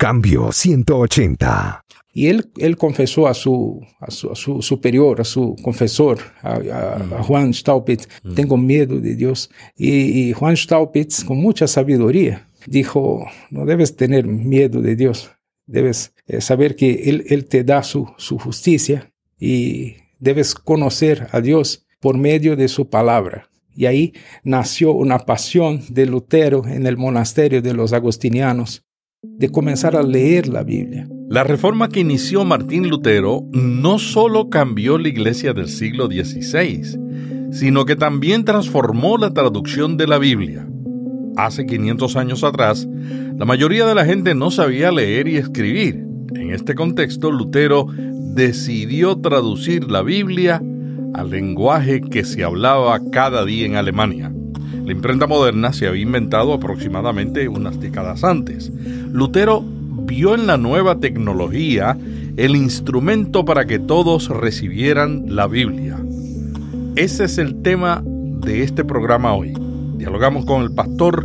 Cambio 180. Y él, él confesó a su, a su, superior, a su confesor, a, Juan Staupitz, tengo miedo de Dios. Y, Juan Staupitz, con mucha sabiduría, dijo, no debes tener miedo de Dios, debes eh, saber que Él, él te da su, su justicia y debes conocer a Dios por medio de su palabra. Y ahí nació una pasión de Lutero en el monasterio de los agostinianos de comenzar a leer la Biblia. La reforma que inició Martín Lutero no solo cambió la iglesia del siglo XVI, sino que también transformó la traducción de la Biblia. Hace 500 años atrás, la mayoría de la gente no sabía leer y escribir. En este contexto, Lutero decidió traducir la Biblia al lenguaje que se hablaba cada día en Alemania. La imprenta moderna se había inventado aproximadamente unas décadas antes. Lutero vio en la nueva tecnología el instrumento para que todos recibieran la Biblia. Ese es el tema de este programa hoy. Dialogamos con el pastor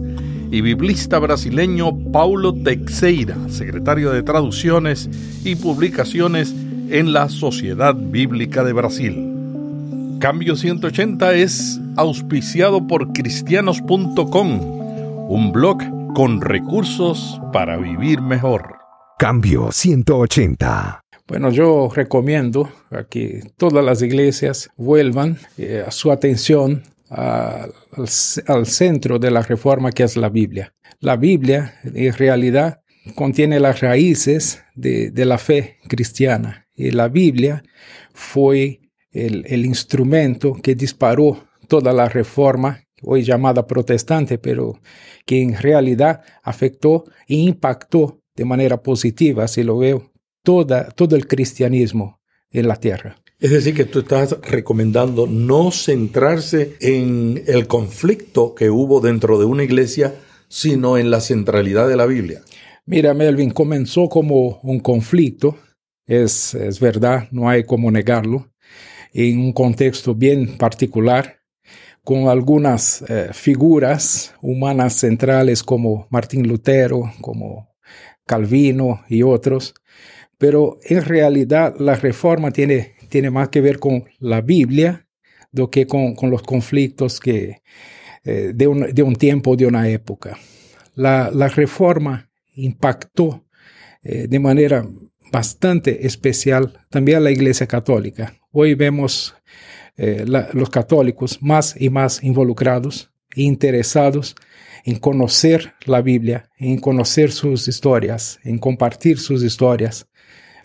y biblista brasileño Paulo Teixeira, secretario de Traducciones y Publicaciones en la Sociedad Bíblica de Brasil. Cambio 180 es auspiciado por cristianos.com, un blog con recursos para vivir mejor. Cambio 180. Bueno, yo recomiendo a que todas las iglesias vuelvan eh, a su atención al, centro de la reforma que es la Biblia. La Biblia en realidad contiene las raíces de, de la fe cristiana y la Biblia fue el, instrumento que disparó toda la reforma, hoy llamada protestante, pero que en realidad afectó e impactó de manera positiva, si lo veo, toda, todo el cristianismo en la tierra. Es decir, que tú estás recomendando no centrarse en el conflicto que hubo dentro de una iglesia, sino en la centralidad de la Biblia. Mira, Melvin, comenzó como un conflicto, es, es verdad, no hay como negarlo, en un contexto bien particular, con algunas eh, figuras humanas centrales como Martín Lutero, como Calvino y otros, pero en realidad la reforma tiene, tiene más que ver con la Biblia do que con, los conflictos que, eh, de, un, de, un, tiempo, de una época. La, la reforma impactó eh, de manera bastante especial también a la Iglesia Católica. Hoy vemos eh, los católicos más y más involucrados e interesados en conocer la Biblia, en conocer sus historias, en compartir sus historias.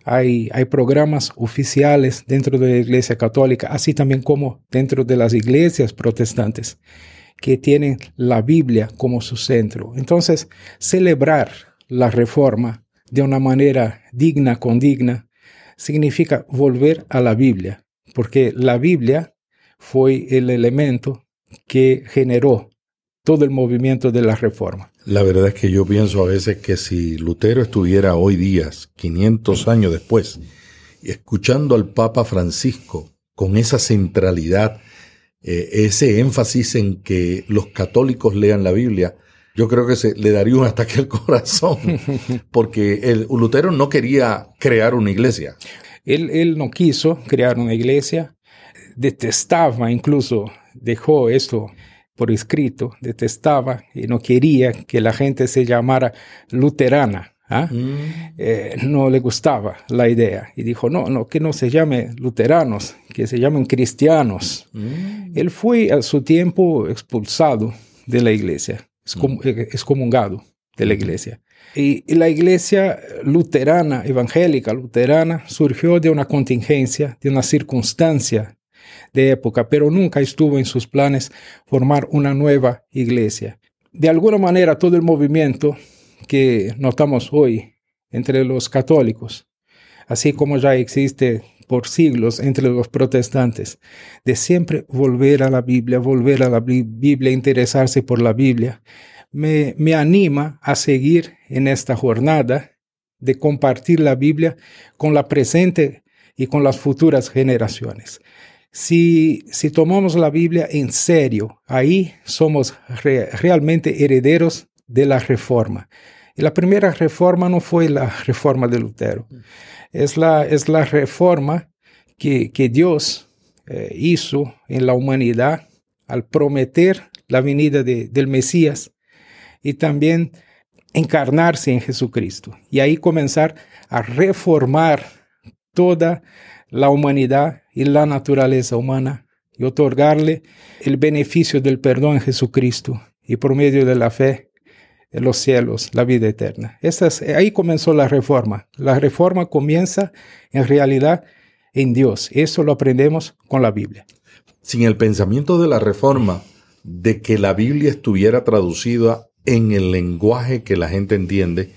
Hay, programas oficiales dentro de la Iglesia Católica, así también como dentro de las iglesias protestantes, que tienen la Biblia como su centro. Entonces, celebrar la reforma de una manera digna, condigna, significa volver a la Biblia, porque la Biblia fue el elemento que generó todo el movimiento de la reforma. La verdad es que yo pienso a veces que si Lutero estuviera hoy días, 500 años después, escuchando al Papa Francisco con esa centralidad, eh, ese énfasis en que los católicos lean la Biblia, yo creo que se le daría un ataque al corazón, porque el Lutero no quería crear una iglesia. Él, él no quiso crear una iglesia, detestaba, incluso dejó esto por escrito, detestaba y no quería que la gente se llamara luterana. ¿ah? Mm. Eh, no le gustaba la idea y dijo, no, no, que no se llame luteranos, que se llamen cristianos. Mm. Él fue a su tiempo expulsado de la iglesia excomungado mm. eh, de la iglesia. Y, la iglesia luterana, evangélica luterana, surgió de una contingencia, de una circunstancia de época, pero nunca estuvo en sus planes formar una nueva iglesia. De alguna manera, todo el movimiento que notamos hoy entre los católicos, así como ya existe por siglos entre los protestantes, de siempre volver a la Biblia, volver a la Biblia, interesarse por la Biblia, me, me anima a seguir en esta jornada de compartir la Biblia con la presente y con las futuras generaciones. Si, si tomamos la Biblia en serio, ahí somos realmente herederos de la reforma. La primera reforma no fue la reforma de Lutero, es la, es la reforma que, que Dios eh, hizo en la humanidad al prometer la venida de, del Mesías y también encarnarse en Jesucristo. Y ahí comenzar a reformar toda la humanidad y la naturaleza humana y otorgarle el beneficio del perdón en Jesucristo y por medio de la fe los cielos, la vida eterna. ahí comenzó la reforma. La reforma comienza en realidad en Dios. Eso lo aprendemos con la Biblia. Sin el pensamiento de la reforma, de que la Biblia estuviera traducida en el lenguaje que la gente entiende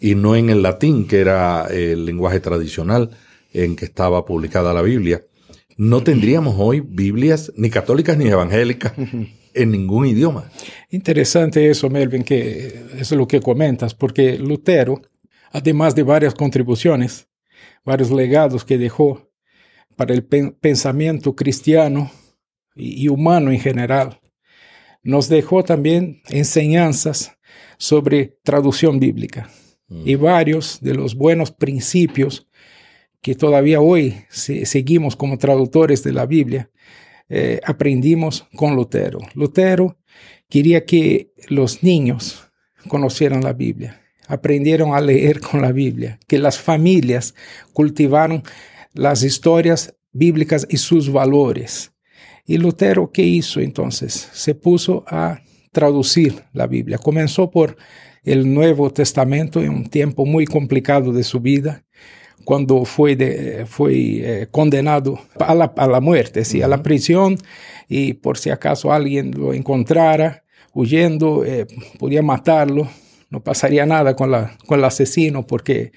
y no en el latín, que era el lenguaje tradicional en que estaba publicada la Biblia, no tendríamos hoy Biblias ni católicas ni evangélicas en ningún idioma. Interesante eso, Melvin, que es lo que comentas, porque Lutero, además de varias contribuciones, varios legados que dejó para el pensamiento cristiano y, humano en general, nos dejó también enseñanzas sobre traducción bíblica mm. y varios de los buenos principios que todavía hoy seguimos como traductores de la Biblia, eh, aprendimos con Lutero. Lutero quería que los niños conocieran la Biblia, aprendieron a leer con la Biblia, que las familias cultivaron las historias bíblicas y sus valores. Y Lutero, ¿qué hizo entonces? Se puso a traducir la Biblia. Comenzó por el Nuevo Testamento en un tiempo muy complicado de su vida, cuando fue, de, fue eh, condenado a la, a la muerte, ¿sí? a la prisión, y por si acaso alguien lo encontrara huyendo, eh, podía matarlo, no pasaría nada con, la, con el asesino porque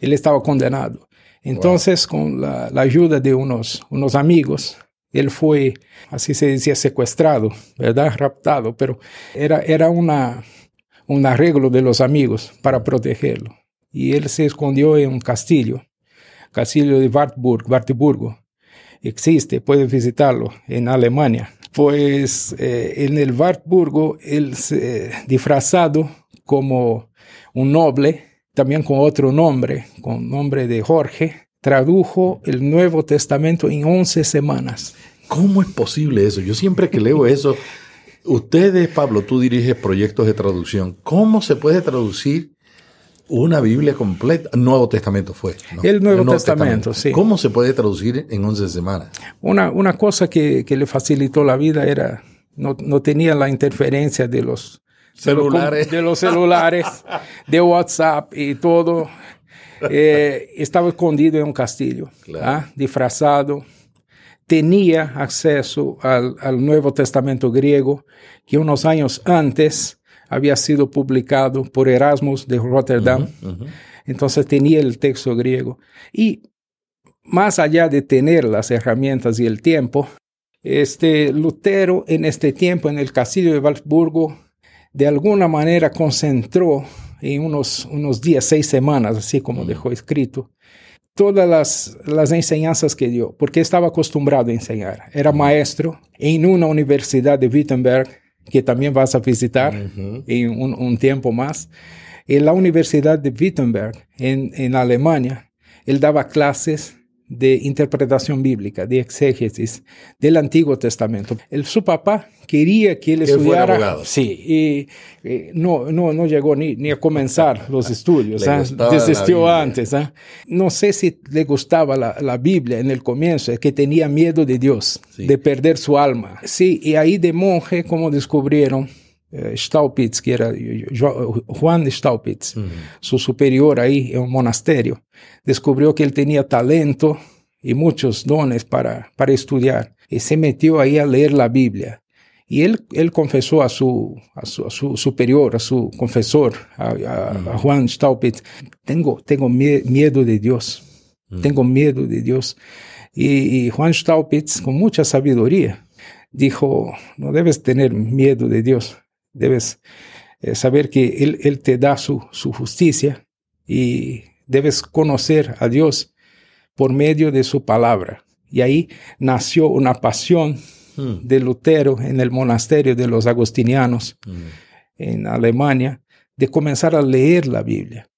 él estaba condenado. Entonces, con la, la, ayuda de unos, unos amigos, él fue, así se decía, secuestrado, ¿verdad? Raptado, pero era, era una, un arreglo de los amigos para protegerlo y él se escondió en un castillo, castillo de Wartburg, Wartburgo. Existe, puede visitarlo en Alemania. Pues eh, en el Wartburgo, él disfrazado como un noble, también con otro nombre, con nombre de Jorge, tradujo el Nuevo Testamento en 11 semanas. ¿Cómo es posible eso? Yo siempre que leo eso, ustedes, Pablo, tú diriges proyectos de traducción. ¿Cómo se puede traducir una Biblia completa. Nuevo Testamento fue. El, Nuevo Testamento, sí. ¿Cómo se puede traducir en 11 semanas? Una, una cosa que, que, le facilitó la vida era, no, no tenía la interferencia de los celulares, de los, celulares, de WhatsApp y todo. Eh, estaba escondido en un castillo, ¿ah? disfrazado. Tenía acceso al, al Nuevo Testamento griego que unos años antes había sido publicado por Erasmus de Rotterdam. Entonces tenía el texto griego. Y más allá de tener las herramientas y el tiempo, este Lutero en este tiempo en el castillo de Walsburgo de alguna manera concentró en unos, unos días, seis semanas, así como dejó escrito, todas las, las enseñanzas que dio, porque estaba acostumbrado a enseñar. Era maestro en una universidad de Wittenberg que también vas a visitar en un, tiempo más. En la Universidad de Wittenberg, en, en Alemania, él daba clases de interpretación bíblica, de exégesis del Antiguo Testamento. El, su papá quería que él estudiara. Sí, y, no, no, no llegó ni, ni a comenzar los estudios, ¿ah? desistió antes. ¿ah? No sé si le gustaba la, la, Biblia en el comienzo, es que tenía miedo de Dios, de perder su alma. Sí, y ahí de monje, como descubrieron, eh, Staupitz, que era Juan Staupitz, su superior ahí en un monasterio, descubrió que él tenía talento y muchos dones para, para estudiar y se metió ahí a leer la Biblia. Y él, él confesó a su, a su, superior, a su confesor, a, Juan Staupitz, tengo, tengo miedo de Dios, tengo miedo de Dios. Y, y Juan Staupitz, con mucha sabiduría, dijo, no debes tener miedo de Dios, debes eh, saber que él, él, te da su, su justicia y debes conocer a Dios por medio de su palabra. Y ahí nació una pasión hmm. de Lutero en el monasterio de los agostinianos hmm. en Alemania de comenzar a leer la Biblia.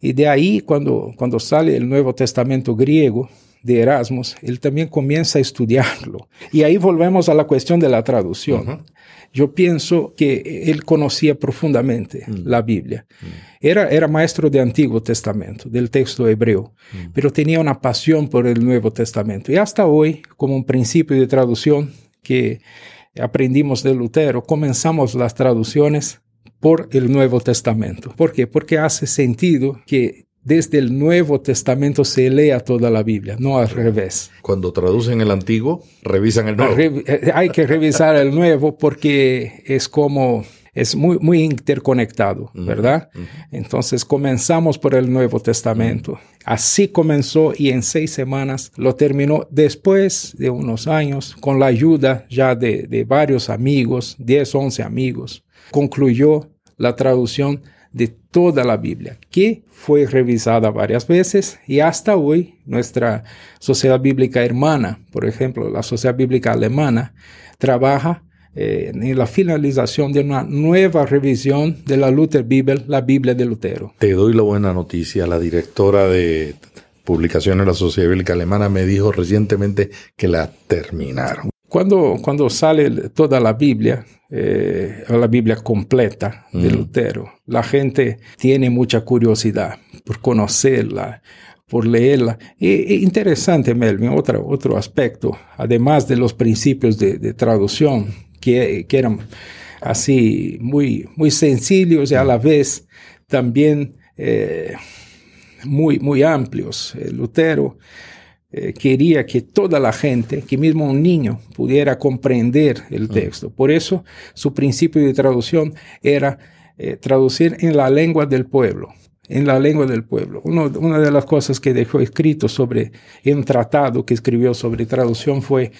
Y de ahí, cuando, cuando sale el Nuevo Testamento griego de Erasmus, él también comienza a estudiarlo. Y ahí volvemos a la cuestión de la traducción. Yo pienso que él conocía profundamente mm. la Biblia. Mm. Era, era maestro de Antiguo Testamento, del texto hebreo, mm. pero tenía una pasión por el Nuevo Testamento. Y hasta hoy, como un principio de traducción que aprendimos de Lutero, comenzamos las traducciones por el Nuevo Testamento. ¿Por qué? Porque hace sentido que desde el Nuevo Testamento se lea toda la Biblia, no al revés. Cuando traducen el Antiguo, revisan el Nuevo. Eh, hay que revisar el Nuevo porque es como es muy, muy interconectado, ¿verdad? Entonces comenzamos por el Nuevo Testamento. Así comenzó y en seis semanas lo terminó después de unos años con la ayuda ya de, de varios amigos, 10, 11 amigos. Concluyó la traducción de toda la Biblia, que fue revisada varias veces y hasta hoy nuestra sociedad bíblica hermana, por ejemplo, la sociedad bíblica alemana, trabaja eh, en la finalización de una nueva revisión de la Luther Bible, la Biblia de Lutero. Te doy la buena noticia, la directora de publicaciones de la Sociedad Bíblica Alemana me dijo recientemente que la terminaron. Cuando, cuando sale toda la Biblia, eh, la Biblia completa de Lutero, la gente tiene mucha curiosidad por conocerla, por leerla. Y, interesante, Melvin, otro, otro aspecto, además de los principios de, traducción, que, que, eran así muy, muy sencillos y a la vez también eh, muy, muy amplios. Lutero eh, quería que toda la gente, que mismo un niño, pudiera comprender el mm. texto. Por eso su principio de traducción era eh, traducir en la lengua del pueblo, en la lengua del pueblo. una de las cosas que dejó escrito sobre un tratado que escribió sobre traducción fue,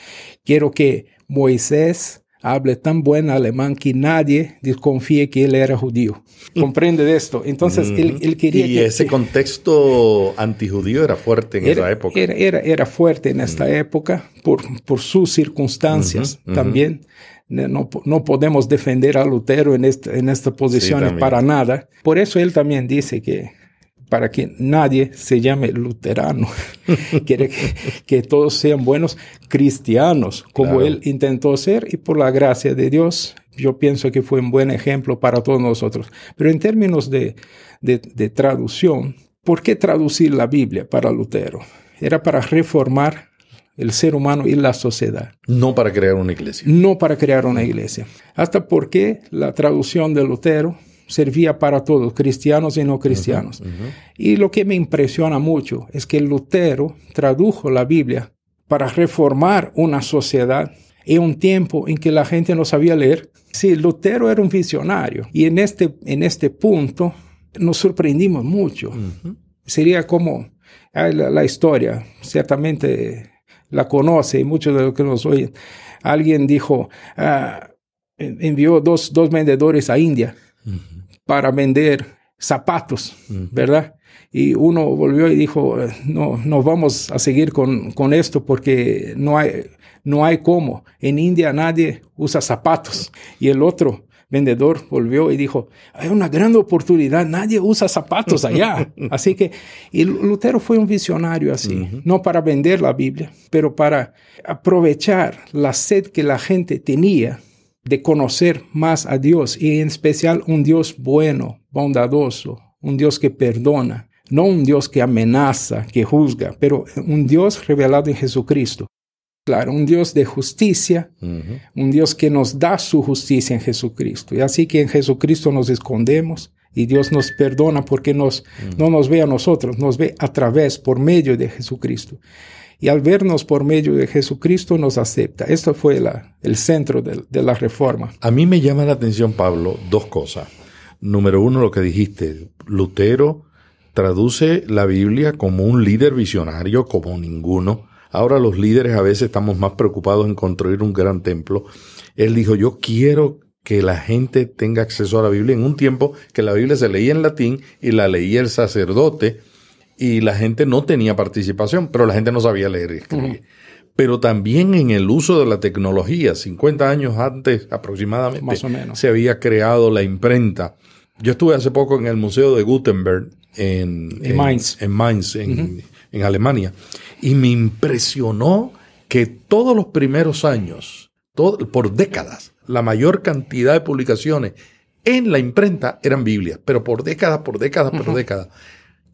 quiero que Moisés hable tan buen alemán que nadie desconfíe que él era judío. Comprende de esto. Entonces, él, quería... Y ese contexto antijudío era fuerte en esa época. Era, era, fuerte en esta época por, por sus circunstancias también. No, no, podemos defender a Lutero en, esta, en esta posición para nada. Por eso él también dice que para que nadie se llame luterano. Quiere que, todos sean buenos cristianos, como él intentó ser, y por la gracia de Dios, yo pienso que fue un buen ejemplo para todos nosotros. Pero en términos de, de, de traducción, ¿por qué traducir la Biblia para Lutero? Era para reformar el ser humano y la sociedad. No para crear una iglesia. No para crear una iglesia. Hasta porque la traducción de Lutero servía para todos, cristianos y no cristianos. Y lo que me impresiona mucho es que Lutero tradujo la Biblia para reformar una sociedad en un tiempo en que la gente no sabía leer. Sí, Lutero era un visionario y en este, en este punto nos sorprendimos mucho. Sería como la, historia, ciertamente la conoce y muchos de los que nos oyen. Alguien dijo, ah, envió dos, dos vendedores a India para vender zapatos, ¿verdad? Y uno volvió y dijo, no, no vamos a seguir con, con, esto porque no hay, no hay cómo. En India nadie usa zapatos. Y el otro vendedor volvió y dijo, hay una gran oportunidad, nadie usa zapatos allá. así que, y Lutero fue un visionario así, no para vender la Biblia, pero para aprovechar la sed que la gente tenía de conocer más a Dios y en especial un Dios bueno, bondadoso, un Dios que perdona, no un Dios que amenaza, que juzga, pero un Dios revelado en Jesucristo. Claro, un Dios de justicia, un Dios que nos da su justicia en Jesucristo. Y así que en Jesucristo nos escondemos y Dios nos perdona porque nos, no nos ve a nosotros, nos ve a través, por medio de Jesucristo y al vernos por medio de Jesucristo nos acepta. Esto fue la, el centro de, de, la reforma. A mí me llama la atención, Pablo, dos cosas. Número uno, lo que dijiste, Lutero traduce la Biblia como un líder visionario, como ninguno. Ahora los líderes a veces estamos más preocupados en construir un gran templo. Él dijo, yo quiero que la gente tenga acceso a la Biblia en un tiempo que la Biblia se leía en latín y la leía el sacerdote y la gente no tenía participación, pero la gente no sabía leer y escribir. Pero también en el uso de la tecnología, 50 años antes aproximadamente, Más o menos. se había creado la imprenta. Yo estuve hace poco en el Museo de Gutenberg en, En Mainz. en, Mainz, en- en Alemania, y me impresionó que todos los primeros años, todo- por décadas, la mayor cantidad de publicaciones en la imprenta eran Biblias, pero por décadas, por décadas, por décadas.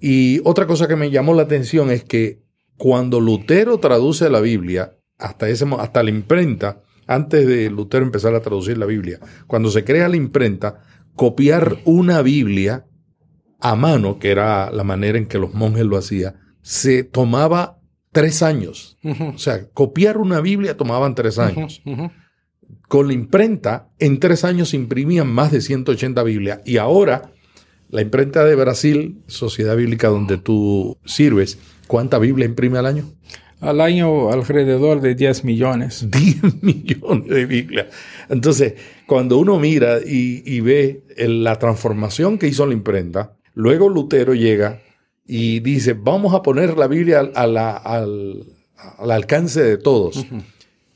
Y otra cosa que me llamó la atención es que cuando Lutero traduce la Biblia, hasta, ese, hasta la imprenta, antes de Lutero empezar a traducir la Biblia, cuando se crea la imprenta, copiar una Biblia a mano, que era la manera en que los monjes lo hacían, se tomaba tres años. O sea, copiar una Biblia tomaban tres años. Con la imprenta, en tres años se imprimían más de 180 Biblias. Y ahora, la imprenta de Brasil, Sociedad Bíblica donde tú sirves, ¿cuánta Biblia imprime al año? Al año alrededor de 10 millones. 10 millones de Biblias. Entonces, cuando uno mira y, y ve el- la transformación que hizo la imprenta, luego Lutero llega y dice, vamos a poner la Biblia al, a la- al- al alcance de todos,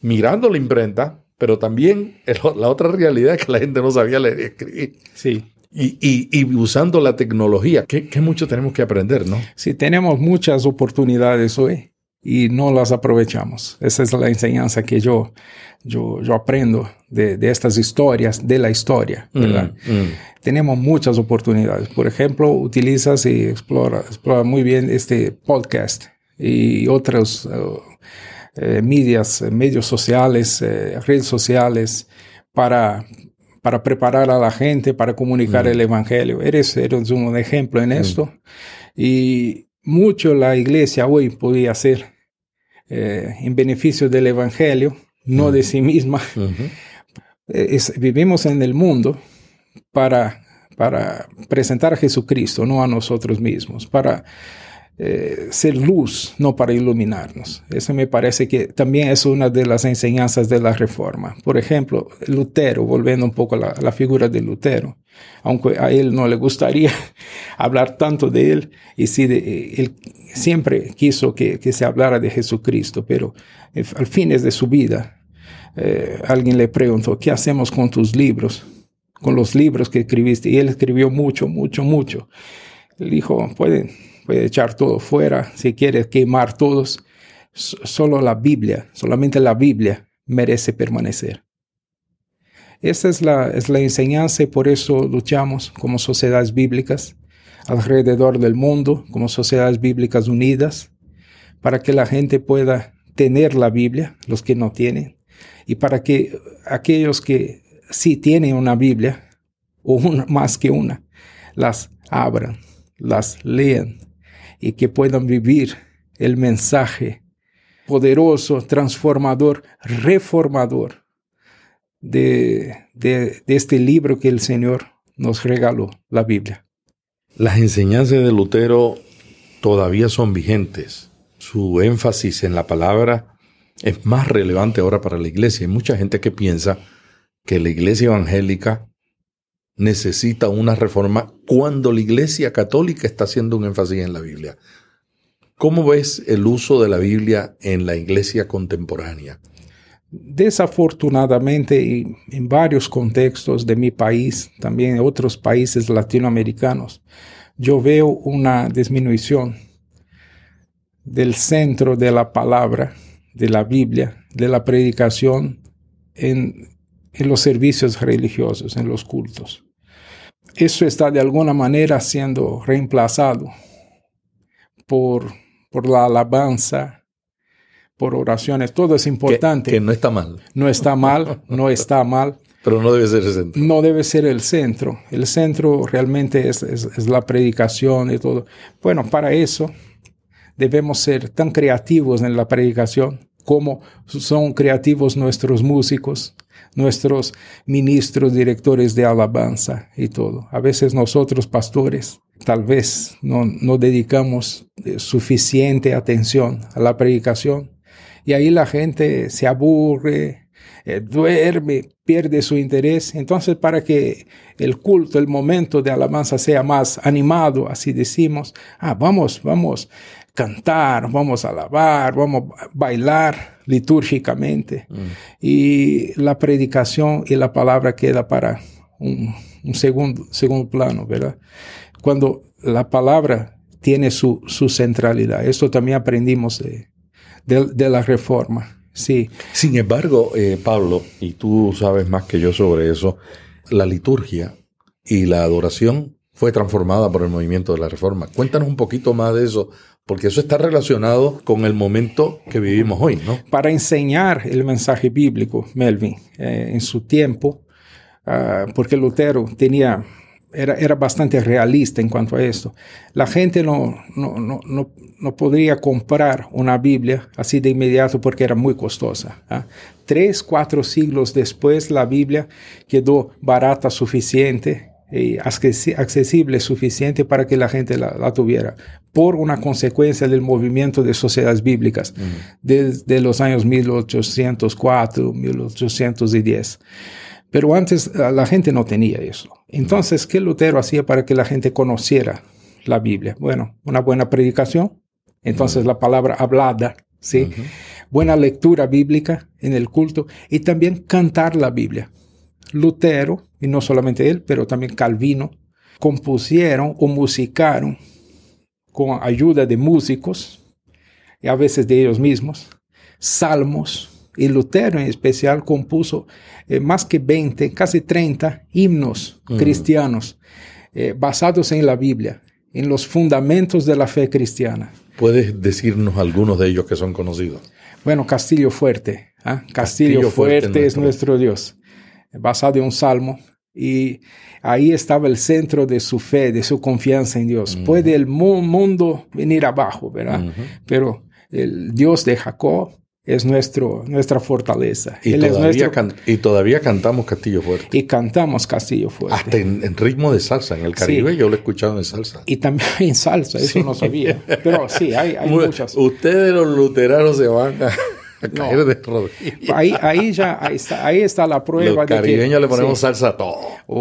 mirando la imprenta, pero también el- la otra realidad es que la gente no sabía leer y escribir. Sí. Y, y- y usando la tecnología, que, que mucho tenemos que aprender, ¿no? Sí, tenemos muchas oportunidades hoy y no las aprovechamos. Esa es la enseñanza que yo, yo, yo aprendo de, de estas historias, de la historia, ¿verdad? Mm, mm. Tenemos muchas oportunidades. Por ejemplo, utilizas y explora, explora muy bien este podcast y otros uh, eh, medias, eh, medios sociales, eh, redes sociales para, para preparar a la gente, para comunicar el evangelio. Eres, eres un ejemplo en esto. Y mucho la iglesia hoy podía hacer eh, en beneficio del evangelio, no de sí misma. Eh, es- vivimos en el mundo para, para presentar a Jesucristo, no a nosotros mismos, para eh, ser luz, no para iluminarnos. Eso me parece que también es una de las enseñanzas de la reforma. Por ejemplo, Lutero, volviendo un poco a la, figura de Lutero, aunque a él no le gustaría hablar tanto de él, y sí, de- él siempre quiso que, que se hablara de Jesucristo, pero eh, al fines de su vida, eh, alguien le preguntó, ¿qué hacemos con tus libros? Con los libros que escribiste. Y él escribió mucho, mucho, mucho. Él dijo, puede, puede echar todo fuera, si quiere quemar todos. Solo la Biblia, solamente la Biblia merece permanecer. Esa es la, es la enseñanza y por eso luchamos como sociedades bíblicas alrededor del mundo, como sociedades bíblicas unidas, para que la gente pueda tener la Biblia, los que no tienen, y para que aquellos que sí tienen una Biblia, o una, más que una, las abran, las lean y que puedan vivir el mensaje poderoso, transformador, reformador de, de, este libro que el Señor nos regaló, la Biblia. Las enseñanzas de Lutero todavía son vigentes. Su énfasis en la palabra es más relevante ahora para la iglesia. Hay mucha gente que piensa que la iglesia evangélica necesita una reforma cuando la iglesia católica está haciendo un énfasis en la Biblia. ¿Cómo ves el uso de la Biblia en la iglesia contemporánea? Desafortunadamente, en varios contextos de mi país, también en otros países latinoamericanos, yo veo una disminución del centro de la palabra, de la Biblia, de la predicación en, en los servicios religiosos, en los cultos. Eso está de alguna manera siendo reemplazado por, por la alabanza, por oraciones. Todo es Que, importante. que no está mal, No está mal, no está mal. pero no debe ser el centro. No debe ser el centro. El centro realmente es, es- es la predicación y todo. Bueno, para eso debemos ser tan creativos en la predicación como son creativos nuestros músicos, nuestros ministros, directores de alabanza y todo. A veces nosotros, pastores, tal vez no, no dedicamos eh, suficiente atención a la predicación y ahí la gente se aburre, eh, duerme, pierde su interés. Entonces, para que el culto, el momento de alabanza sea más animado, así decimos, ah, vamos, vamos cantar, vamos a alabar, vamos a bailar litúrgicamente. Y la predicación y la palabra queda para un, un segundo, segundo plano, ¿verdad? Cuando la palabra tiene su, su centralidad. Esto también aprendimos de, de, la reforma. Sí. Sin embargo, eh, Pablo, y tú sabes más que yo sobre eso, la liturgia y la adoración fue transformada por el movimiento de la reforma. Cuéntanos un poquito más de eso, porque eso está relacionado con el momento que vivimos hoy, ¿no? Para enseñar el mensaje bíblico, Melvin, eh, en su tiempo, ah, porque Lutero tenía era, era, bastante realista en cuanto a esto. La gente no, no, no, no, no podría comprar una Biblia así de inmediato porque era muy costosa. ¿ah? Tres, cuatro siglos después la Biblia quedó barata suficiente y accesible suficiente para que la gente la, tuviera, por una consecuencia del movimiento de sociedades bíblicas desde los años 1804, 1810. Pero antes la gente no tenía eso. Entonces, ¿qué Lutero hacía para que la gente conociera la Biblia? Bueno, una buena predicación, entonces la palabra hablada, ¿sí? Buena lectura bíblica en el culto y también cantar la Biblia. Lutero, y no solamente él, pero también Calvino, compusieron o musicaron con ayuda de músicos, y a veces de ellos mismos, salmos, y Lutero en especial compuso eh, más que 20, casi 30 himnos cristianos eh, basados en la Biblia, en los fundamentos de la fe cristiana. ¿Puedes decirnos algunos de ellos que son conocidos? Bueno, Castillo Fuerte. ¿ah? Castillo, Fuerte, es nuestro Dios, basado en un salmo. Y ahí estaba el centro de su fe, de su confianza en Dios. Puede el mundo venir abajo, ¿verdad? Pero el Dios de Jacob es nuestro, nuestra fortaleza. Y todavía, y todavía cantamos Castillo Fuerte. Y cantamos Castillo Fuerte. Hasta en, ritmo de salsa. En el Caribe yo lo he escuchado en salsa. Y también en salsa, eso no sabía. Pero sí, hay, hay muchas. Ustedes los luteranos se van a caer de rodillas. Ahí, ahí ya ahí está, ahí está la prueba. Los caribeños le ponemos salsa a todo. Oh,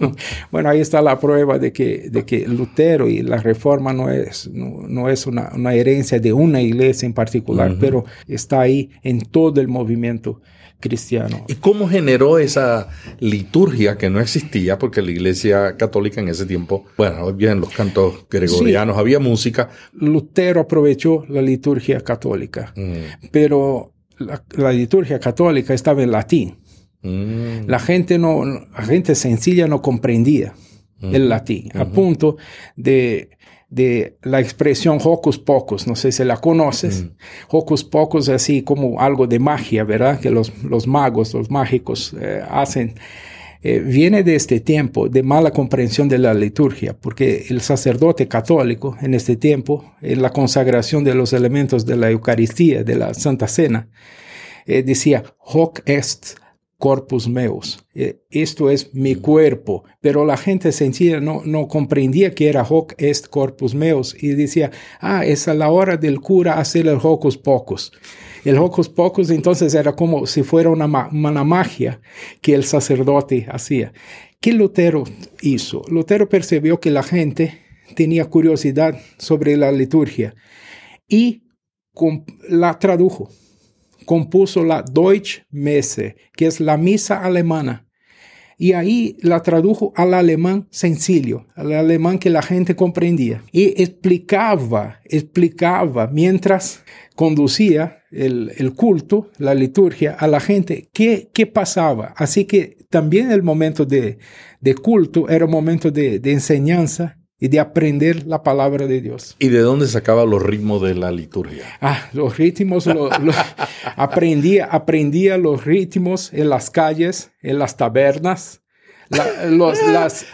bueno, ahí está la prueba de que, de que Lutero y la reforma no es, no, es una, una, herencia de una iglesia en particular, pero está ahí en todo el movimiento cristiano. ¿Y cómo generó esa liturgia que no existía? Porque la iglesia católica en ese tiempo, bueno, bien los cantos gregorianos, había música. Lutero aprovechó la liturgia católica, mm. pero la, liturgia católica estaba en latín. Mm. La gente no, la gente sencilla no comprendía el mm. latín, a punto de de la expresión hocus pocus, no sé si la conoces. Mm. Hocus pocus es así como algo de magia, ¿verdad? Que los, los magos, los mágicos eh, hacen. Eh, viene de este tiempo de mala comprensión de la liturgia, porque el sacerdote católico en este tiempo, en la consagración de los elementos de la Eucaristía, de la Santa Cena, eh, decía, hoc est corpus meus. Eh, esto es mi cuerpo. Pero la gente sencilla no, no comprendía que era hoc est corpus meus y decía, ah, es a la hora del cura hacer el hocus pocus. El hocus pocus entonces era como si fuera una, una magia que el sacerdote hacía. ¿Qué Lutero hizo? Lutero percibió que la gente tenía curiosidad sobre la liturgia y la tradujo compuso la Deutsche Messe, que es la misa alemana. Y ahí la tradujo al alemán sencillo, al alemán que la gente comprendía. Y explicaba, explicaba mientras conducía el, culto, la liturgia, a la gente qué, qué pasaba. Así que también el momento de, culto era un momento de, de enseñanza y de aprender la palabra de Dios. ¿Y de dónde sacaba los ritmos de la liturgia? Ah, los ritmos, aprendía, aprendía los ritmos en las calles, en las tabernas. los,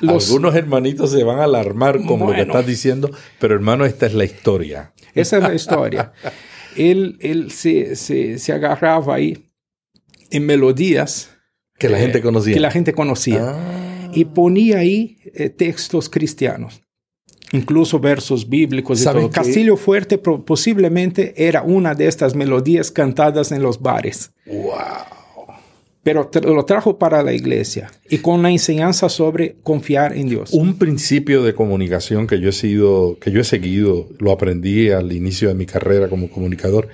Algunos hermanitos se van a alarmar con lo que estás diciendo, pero hermano, esta es la historia. Esa es la historia. él él se, se, se agarraba ahí en melodías. Que la gente conocía. Que la gente conocía. Ah. Y ponía ahí eh, textos cristianos incluso versos bíblicos y todo. Castillo Fuerte posiblemente era una de estas melodías cantadas en los bares. Wow. Pero lo trajo para la iglesia y con la enseñanza sobre confiar en Dios. Un principio de comunicación que yo he sido, que yo he seguido, lo aprendí al inicio de mi carrera como comunicador,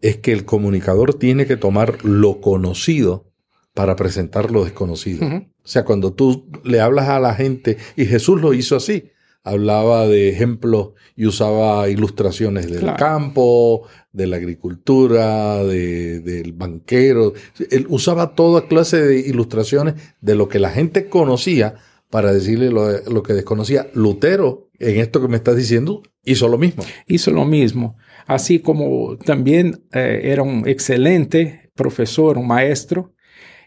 es que el comunicador tiene que tomar lo conocido para presentar lo desconocido. O sea, cuando tú le hablas a la gente, y Jesús lo hizo así, hablaba de ejemplos y usaba ilustraciones del campo, de la agricultura, del banquero. Él usaba toda clase de ilustraciones de lo que la gente conocía para decirle lo, que desconocía. Lutero, en esto que me estás diciendo, hizo lo mismo. Hizo lo mismo. Así como también eh, era un excelente profesor, un maestro,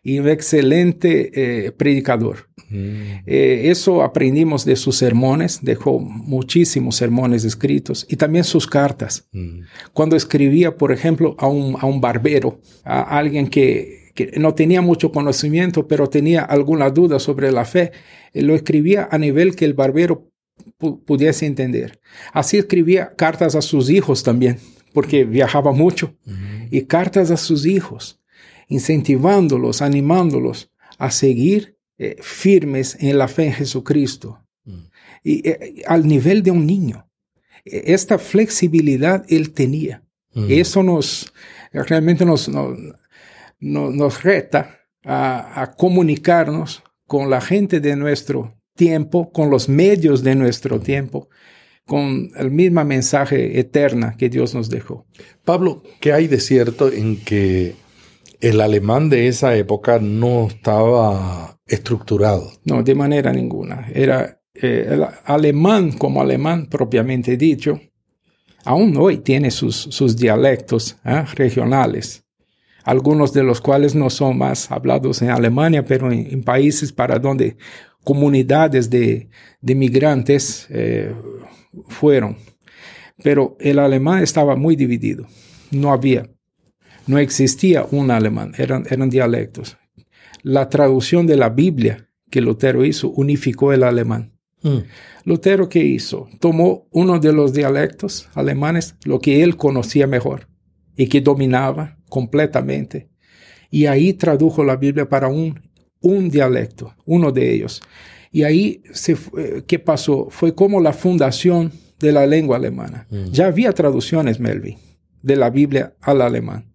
y un excelente eh, predicador. Mm. Eh, eso aprendimos de sus sermones, dejó muchísimos sermones escritos y también sus cartas. Mm. Cuando escribía, por ejemplo, a un, a un barbero, a alguien que, que, no tenía mucho conocimiento, pero tenía alguna duda sobre la fe, lo escribía a nivel que el barbero pudiese entender. Así escribía cartas a sus hijos también, porque viajaba mucho, mm. y cartas a sus hijos incentivándolos, animándolos a seguir eh, firmes en la fe en Jesucristo. Mm. Y eh, al nivel de un niño. E, esta flexibilidad él tenía. Mm. Eso nos realmente nos, nos, nos reta a, a, comunicarnos con la gente de nuestro tiempo, con los medios de nuestro mm. tiempo, con el mismo mensaje eterna que Dios nos dejó. Pablo, ¿qué hay de cierto en que el alemán de esa época no estaba estructurado. No, de manera ninguna. Era eh, el alemán como alemán propiamente dicho. Aún hoy tiene sus, sus dialectos ¿eh? regionales, algunos de los cuales no son más hablados en Alemania, pero en, países para donde comunidades de, de migrantes eh, fueron. Pero el alemán estaba muy dividido. No había no existía un alemán, eran, eran dialectos. La traducción de la Biblia que Lutero hizo unificó el alemán. Mm. Lutero, ¿qué hizo? Tomó uno de los dialectos alemanes, lo que él conocía mejor y que dominaba completamente, y ahí tradujo la Biblia para un, un dialecto, uno de ellos. Y ahí, se, ¿qué pasó? Fue como la fundación de la lengua alemana. Mm. Ya había traducciones, Melvin, de la Biblia al alemán.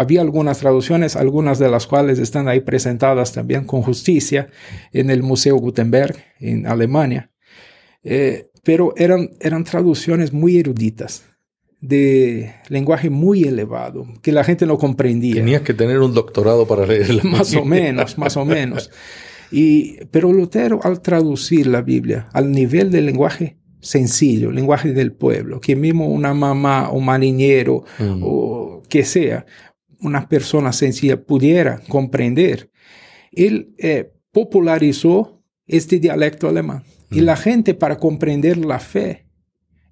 Había algunas traducciones, algunas de las cuales están ahí presentadas también con justicia en el Museo Gutenberg en Alemania, eh, pero eran, eran traducciones muy eruditas, de lenguaje muy elevado, que la gente no comprendía. Tenías que tener un doctorado para leerla. más o menos, más o menos. Y, pero Lutero al traducir la Biblia al nivel del lenguaje sencillo, lenguaje del pueblo, que mismo una mamá, un marinero mm. o que sea, una persona sencilla pudiera comprender, él eh, popularizó este dialecto alemán. Y la gente para comprender la fe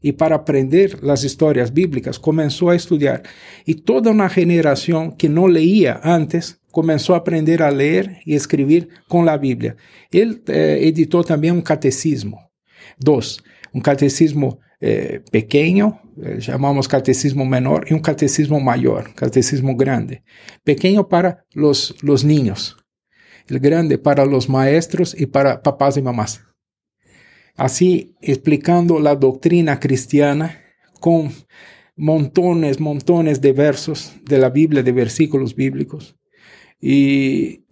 y para aprender las historias bíblicas comenzó a estudiar. Y toda una generación que no leía antes comenzó a aprender a leer y escribir con la Biblia. Él eh, editó también un catecismo. Dos, un catecismo eh, pequeño, eh, llamamos catecismo menor, y un catecismo mayor, catecismo grande. Pequeño para los, los niños, el grande para los maestros y para papás y mamás. Así explicando la doctrina cristiana con montones, montones de versos de la Biblia, de versículos bíblicos. Y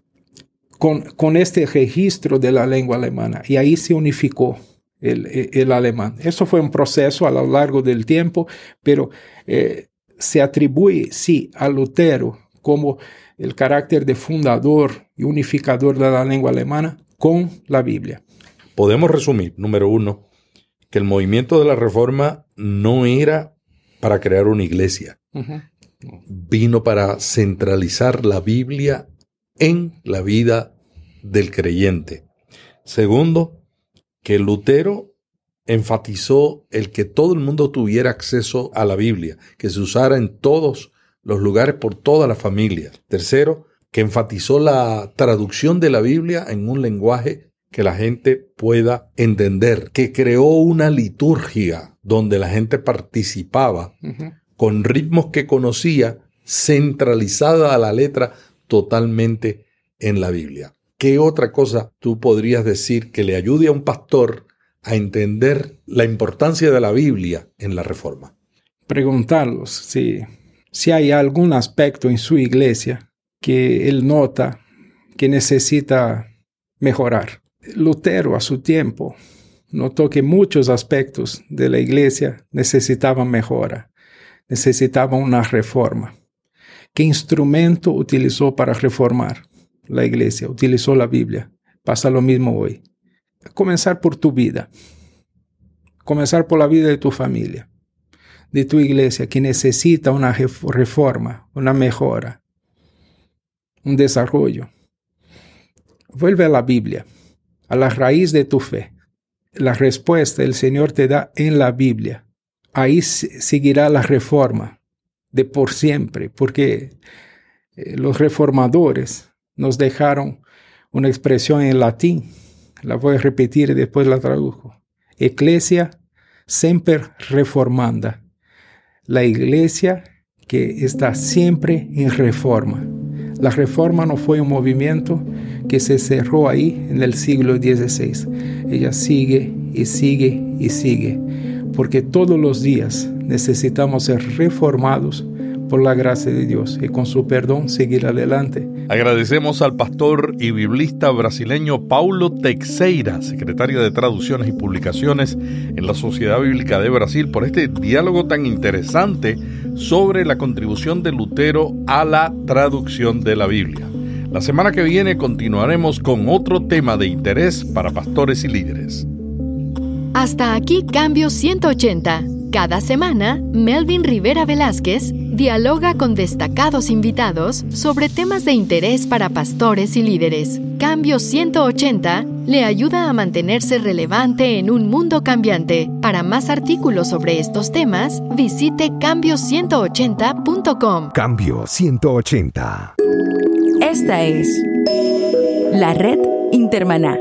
con, con este registro de la lengua alemana. Y ahí se unificó el, alemán. Eso fue un proceso a lo largo del tiempo, pero eh, se atribuye, sí, a Lutero como el carácter de fundador y unificador de la lengua alemana con la Biblia. Podemos resumir, número uno, que el movimiento de la reforma no era para crear una iglesia, vino para centralizar la Biblia en la vida del creyente. Segundo, que Lutero enfatizó el que todo el mundo tuviera acceso a la Biblia, que se usara en todos los lugares por toda la familia. Tercero, que enfatizó la traducción de la Biblia en un lenguaje que la gente pueda entender, que creó una liturgia donde la gente participaba con ritmos que conocía, centralizada a la letra totalmente en la Biblia. ¿Qué otra cosa tú podrías decir que le ayude a un pastor a entender la importancia de la Biblia en la reforma? Preguntarlos si, si hay algún aspecto en su iglesia que él nota que necesita mejorar. Lutero a su tiempo notó que muchos aspectos de la iglesia necesitaban mejora, necesitaban una reforma. ¿Qué instrumento utilizó para reformar la iglesia? Utilizó la Biblia. Pasa lo mismo hoy. Comenzar por tu vida. Comenzar por la vida de tu familia, de tu iglesia, que necesita una reforma, una mejora, un desarrollo. Vuelve a la Biblia, a la raíz de tu fe la respuesta el Señor te da en la Biblia. Ahí seguirá la reforma de por siempre, porque eh, los reformadores nos dejaron una expresión en latín. La voy a repetir y después la traduzco. Ecclesia semper reformanda. La iglesia que está siempre en reforma. La reforma no fue un movimiento que se cerró ahí en el siglo XVI. Ella sigue y sigue y sigue, porque todos los días necesitamos ser reformados por la gracia de Dios y con su perdón seguir adelante. Agradecemos al pastor y biblista brasileño Paulo Teixeira, secretario de Traducciones y Publicaciones en la Sociedad Bíblica de Brasil, por este diálogo tan interesante sobre la contribución de Lutero a la traducción de la Biblia. La semana que viene continuaremos con otro tema de interés para pastores y líderes. Hasta aquí Cambio 180. Cada semana, Melvin Rivera Velázquez dialoga con destacados invitados sobre temas de interés para pastores y líderes. Cambio 180 le ayuda a mantenerse relevante en un mundo cambiante. Para más artículos sobre estos temas, visite cambio180.com. Cambio 180. Esta es la red Intermaná